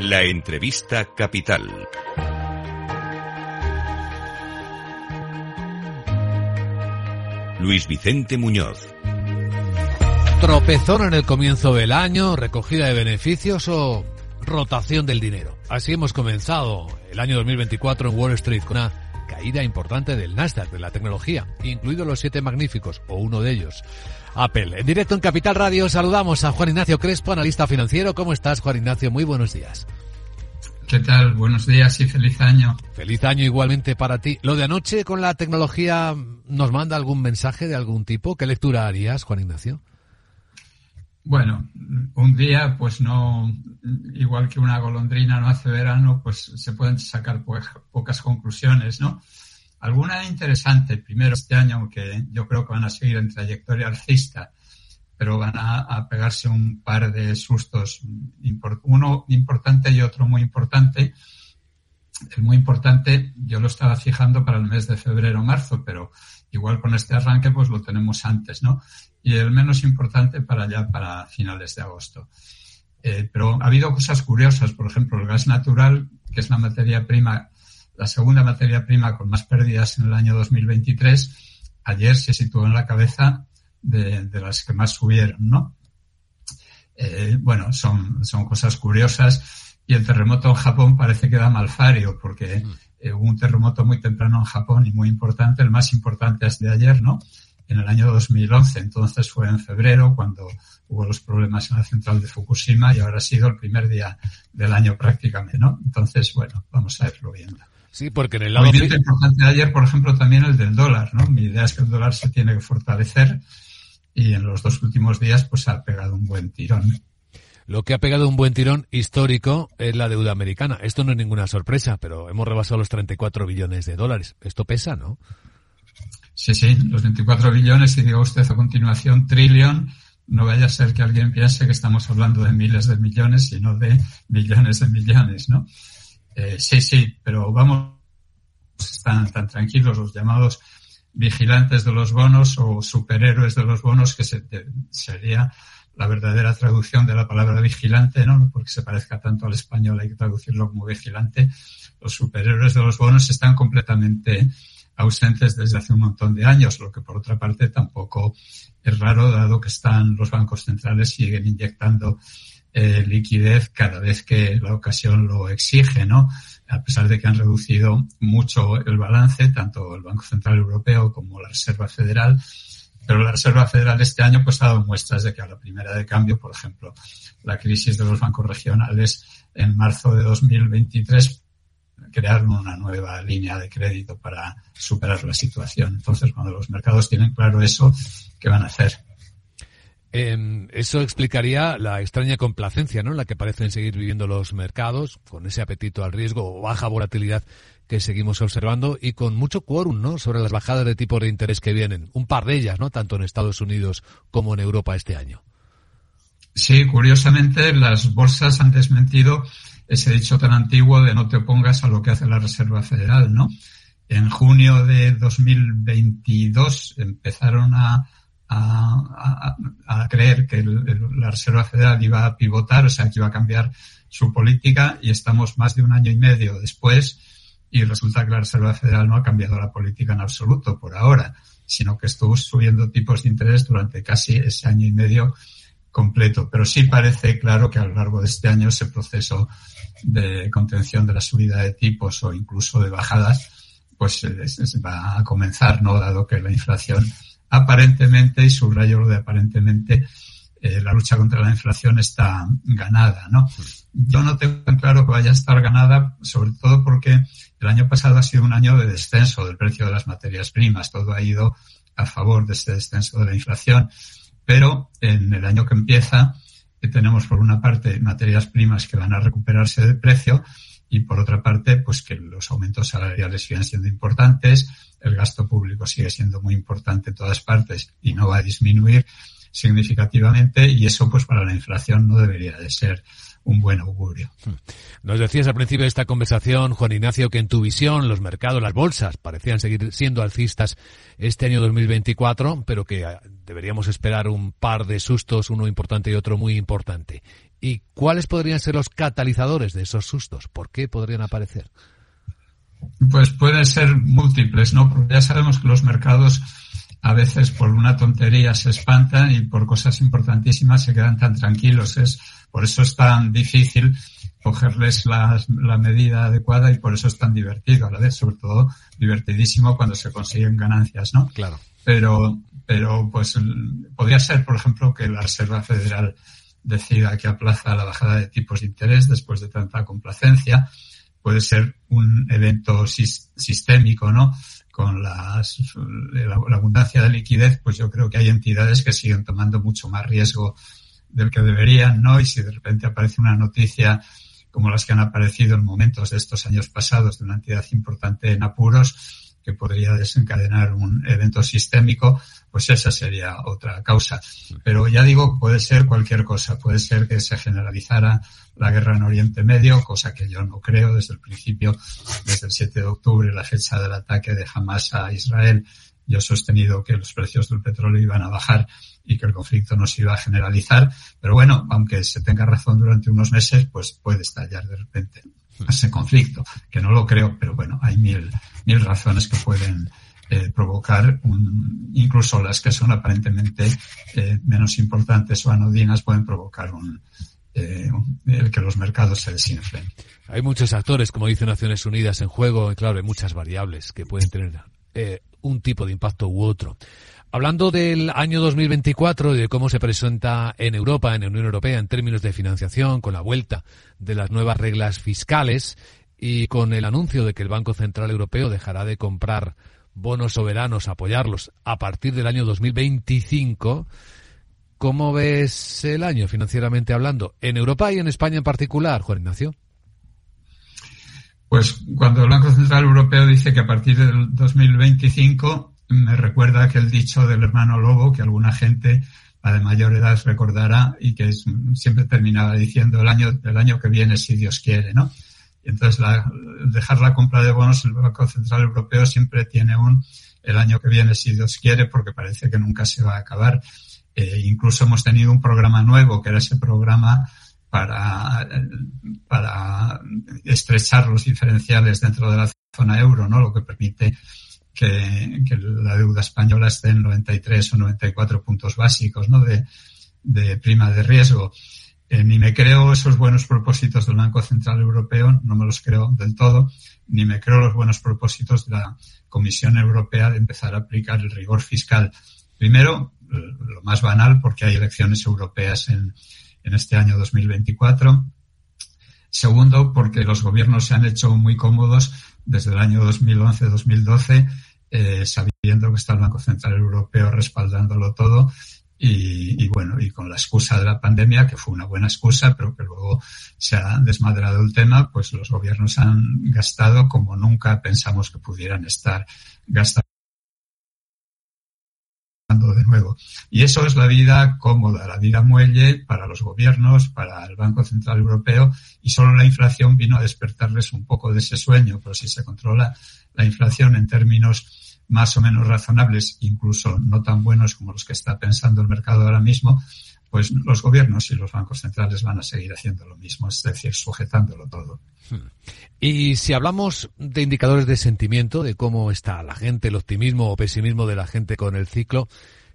La entrevista capital. Luis Vicente Muñoz. Tropezón en el comienzo del año, recogida de beneficios o rotación del dinero. Así hemos comenzado el año 2024 en Wall Street con una caída importante del Nasdaq, de la tecnología, incluidos los siete magníficos, o uno de ellos. Apple. En directo en Capital Radio saludamos a Juan Ignacio Crespo, analista financiero. ¿Cómo estás, Juan Ignacio? Muy buenos días. ¿Qué tal? Buenos días y feliz año. Feliz año igualmente para ti. Lo de anoche con la tecnología nos manda algún mensaje de algún tipo. ¿Qué lectura harías, Juan Ignacio? Bueno, un día, pues no, igual que una golondrina no hace verano, pues se pueden sacar pocas conclusiones, ¿no? Alguna interesante, primero este año, aunque yo creo que van a seguir en trayectoria alcista, pero van a, pegarse un par de sustos, uno importante y otro muy importante. El muy importante yo lo estaba fijando para el mes de febrero marzo, pero igual con este arranque pues lo tenemos antes, ¿no? Y el menos importante para ya para finales de agosto. Eh, pero ha habido cosas curiosas, por ejemplo, el gas natural, que es la materia prima la segunda materia prima con más pérdidas en el año 2023, ayer se situó en la cabeza de, las que más subieron, ¿no? Eh, bueno, son, son cosas curiosas y el terremoto en Japón parece que da malfario porque mm. eh, hubo un terremoto muy temprano en Japón y muy importante, el más importante es de ayer, ¿no? En el año 2011, entonces fue en febrero cuando hubo los problemas en la central de Fukushima y ahora ha sido el primer día del año prácticamente, ¿no? Entonces, bueno, vamos a irlo viendo. Sí, porque en el lado... Movimiento importante de ayer, por ejemplo, también el del dólar, ¿no? Mi idea es que el dólar se tiene que fortalecer y en los dos últimos días pues ha pegado un buen tirón. Lo que ha pegado un buen tirón histórico es la deuda americana. Esto no es ninguna sorpresa, pero hemos rebasado los 34 billones de dólares. Esto pesa, ¿no? Sí, sí, los 24 billones y digo usted a continuación trillón. No vaya a ser que alguien piense que estamos hablando de miles de millones, sino de millones de millones, ¿no? Eh, sí, sí, pero vamos, están tan tranquilos los llamados vigilantes de los bonos o superhéroes de los bonos, que sería la verdadera traducción de la palabra vigilante, ¿no? Porque se parezca tanto al español, hay que traducirlo como vigilante. Los superhéroes de los bonos están completamente ausentes desde hace un montón de años, lo que por otra parte tampoco es raro, dado que están los bancos centrales siguen inyectando eh, liquidez cada vez que la ocasión lo exige, ¿no? A pesar de que han reducido mucho el balance, tanto el Banco Central Europeo como la Reserva Federal, pero la Reserva Federal este año pues ha dado muestras de que a la primera de cambio, por ejemplo, la crisis de los bancos regionales en marzo de 2023 crearon una nueva línea de crédito para superar la situación. Entonces, cuando los mercados tienen claro eso, ¿qué van a hacer? Eh, eso explicaría la extraña complacencia, ¿no? En la que parecen seguir viviendo los mercados, con ese apetito al riesgo o baja volatilidad que seguimos observando y con mucho quórum, ¿no? Sobre las bajadas de tipo de interés que vienen. Un par de ellas, ¿no? Tanto en Estados Unidos como en Europa este año. Sí, curiosamente las bolsas han desmentido ese dicho tan antiguo de no te opongas a lo que hace la Reserva Federal, ¿no? En junio de 2022 empezaron a a, creer que la Reserva Federal iba a pivotar, o sea, que iba a cambiar su política y estamos más de un año y medio después y resulta que la Reserva Federal no ha cambiado la política en absoluto por ahora, sino que estuvo subiendo tipos de interés durante casi ese año y medio completo. Pero sí parece claro que a lo largo de este año ese proceso de contención de la subida de tipos o incluso de bajadas, pues va a comenzar, ¿no? Dado que la inflación aparentemente, y subrayo lo de aparentemente, eh, la lucha contra la inflación está ganada, ¿no? Yo no tengo tan claro que vaya a estar ganada, sobre todo porque el año pasado ha sido un año de descenso del precio de las materias primas. Todo ha ido a favor de este descenso de la inflación. Pero en el año que empieza, eh, tenemos por una parte materias primas que van a recuperarse de precio y por otra parte, pues que los aumentos salariales siguen siendo importantes, el gasto público sigue siendo muy importante en todas partes y no va a disminuir significativamente y eso pues para la inflación no debería de ser un buen augurio. Nos decías al principio de esta conversación, Juan Ignacio, que en tu visión los mercados, las bolsas, parecían seguir siendo alcistas este año 2024, pero que ah, deberíamos esperar un par de sustos, uno importante y otro muy importante. ¿Y cuáles podrían ser los catalizadores de esos sustos? ¿Por qué podrían aparecer? Pues pueden ser múltiples, ¿no? Porque ya sabemos que los mercados a veces por una tontería se espantan y por cosas importantísimas se quedan tan tranquilos. Es, por eso es tan difícil cogerles la, la, medida adecuada y por eso es tan divertido a la vez, sobre todo divertidísimo cuando se consiguen ganancias, ¿no? Claro. Pero, pero pues podría ser, por ejemplo, que la Reserva Federal decida que aplaza la bajada de tipos de interés después de tanta complacencia. Puede ser un evento sistémico, ¿no? Con la abundancia de liquidez, pues yo creo que hay entidades que siguen tomando mucho más riesgo del que deberían, ¿no? Y si de repente aparece una noticia como las que han aparecido en momentos de estos años pasados de una entidad importante en apuros, que podría desencadenar un evento sistémico, pues esa sería otra causa. Pero ya digo, puede ser cualquier cosa. Puede ser que se generalizara la guerra en Oriente Medio, cosa que yo no creo desde el principio, desde el 7 de octubre, la fecha del ataque de Hamas a Israel. Yo he sostenido que los precios del petróleo iban a bajar y que el conflicto no se iba a generalizar. Pero bueno, aunque se tenga razón durante unos meses, pues puede estallar de repente ese conflicto, que no lo creo, pero bueno, hay mil, mil razones que pueden eh, provocar, un, incluso las que son aparentemente eh, menos importantes o anodinas pueden provocar un, eh, el que los mercados se desinflen. Hay muchos actores, como dice Naciones Unidas, en juego, y claro, hay muchas variables que pueden tener eh, un tipo de impacto u otro. Hablando del año 2024 y de cómo se presenta en Europa, en la Unión Europea, en términos de financiación, con la vuelta de las nuevas reglas fiscales y con el anuncio de que el Banco Central Europeo dejará de comprar bonos soberanos, apoyarlos a partir del año 2025, ¿cómo ves el año financieramente hablando? En Europa y en España en particular, Juan Ignacio. Pues cuando el Banco Central Europeo dice que a partir del 2025 me recuerda aquel dicho del hermano Lobo que alguna gente la de mayor edad recordará y que siempre terminaba diciendo el año, el año que viene si Dios quiere, ¿no? Entonces la, dejar la compra de bonos el Banco Central Europeo siempre tiene un el año que viene si Dios quiere porque parece que nunca se va a acabar. Eh, incluso hemos tenido un programa nuevo que era ese programa para, para estrechar los diferenciales dentro de la zona euro, ¿no? Lo que permite que, que, la deuda española esté en 93 o 94 puntos básicos ¿no? de, de prima de riesgo. Eh, ni me creo esos buenos propósitos del Banco Central Europeo, no me los creo del todo, ni me creo los buenos propósitos de la Comisión Europea de empezar a aplicar el rigor fiscal. Primero, lo más banal, porque hay elecciones europeas en, en este año 2024. Segundo, porque los gobiernos se han hecho muy cómodos desde el año 2011-2012, eh, sabiendo que está el Banco Central Europeo respaldándolo todo y, bueno, y con la excusa de la pandemia, que fue una buena excusa, pero que luego se ha desmadrado el tema, pues los gobiernos han gastado como nunca pensamos que pudieran estar gastando Y eso es la vida cómoda, la vida muelle para los gobiernos, para el Banco Central Europeo, y solo la inflación vino a despertarles un poco de ese sueño, pero si se controla la inflación en términos más o menos razonables, incluso no tan buenos como los que está pensando el mercado ahora mismo, pues los gobiernos y los bancos centrales van a seguir haciendo lo mismo, es decir, sujetándolo todo. Hmm. Y si hablamos de indicadores de sentimiento, de cómo está la gente, el optimismo o pesimismo de la gente con el ciclo,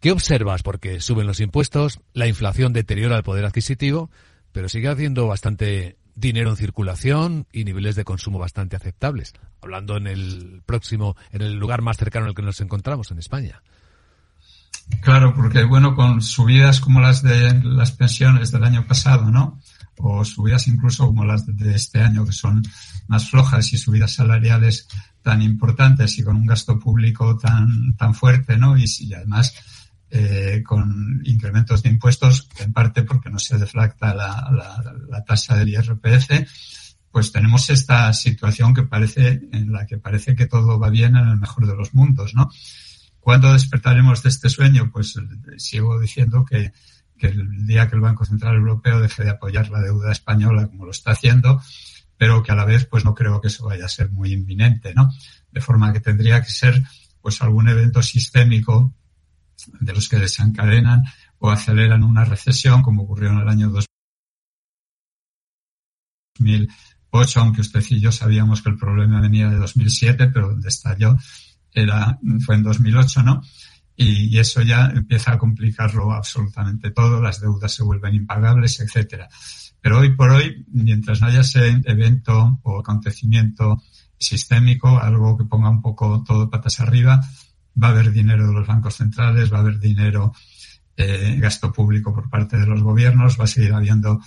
¿qué observas? Porque suben los impuestos, la inflación deteriora el poder adquisitivo, pero sigue haciendo bastante dinero en circulación y niveles de consumo bastante aceptables. Hablando en el próximo, en el lugar más cercano en el que nos encontramos, en España. Claro, porque bueno, con subidas como las de las pensiones del año pasado, ¿no? O subidas incluso como las de este año, que son más flojas y subidas salariales tan importantes y con un gasto público tan, tan fuerte, ¿no? Y, y además eh, con incrementos de impuestos, en parte porque no se deflacta la, la, la tasa del IRPF, pues tenemos esta situación que parece, en la que parece que todo va bien en el mejor de los mundos, ¿no? ¿Cuándo despertaremos de este sueño? Pues sigo diciendo que, que el día que el Banco Central Europeo deje de apoyar la deuda española como lo está haciendo, pero que a la vez pues no creo que eso vaya a ser muy inminente, ¿no? De forma que tendría que ser pues algún evento sistémico de los que desencadenan o aceleran una recesión como ocurrió en el año 2008, aunque usted y yo sabíamos que el problema venía de 2007, pero donde estalló era, fue en 2008, ¿no? Y, eso ya empieza a complicarlo absolutamente todo, las deudas se vuelven impagables, etcétera. Pero hoy por hoy, mientras no haya ese evento o acontecimiento sistémico, algo que ponga un poco todo patas arriba, va a haber dinero de los bancos centrales, va a haber dinero, eh, gasto público por parte de los gobiernos, va a seguir habiendo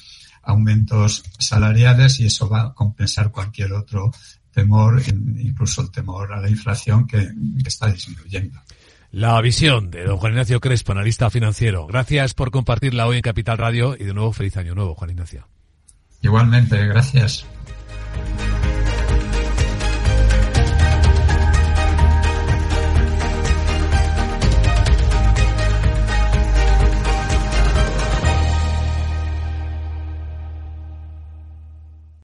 aumentos salariales y eso va a compensar cualquier otro temor, incluso el temor a la inflación que, está disminuyendo. La visión de don Juan Ignacio Crespo, analista financiero. Gracias por compartirla hoy en Capital Radio y de nuevo feliz año nuevo, Juan Ignacio. Igualmente, gracias.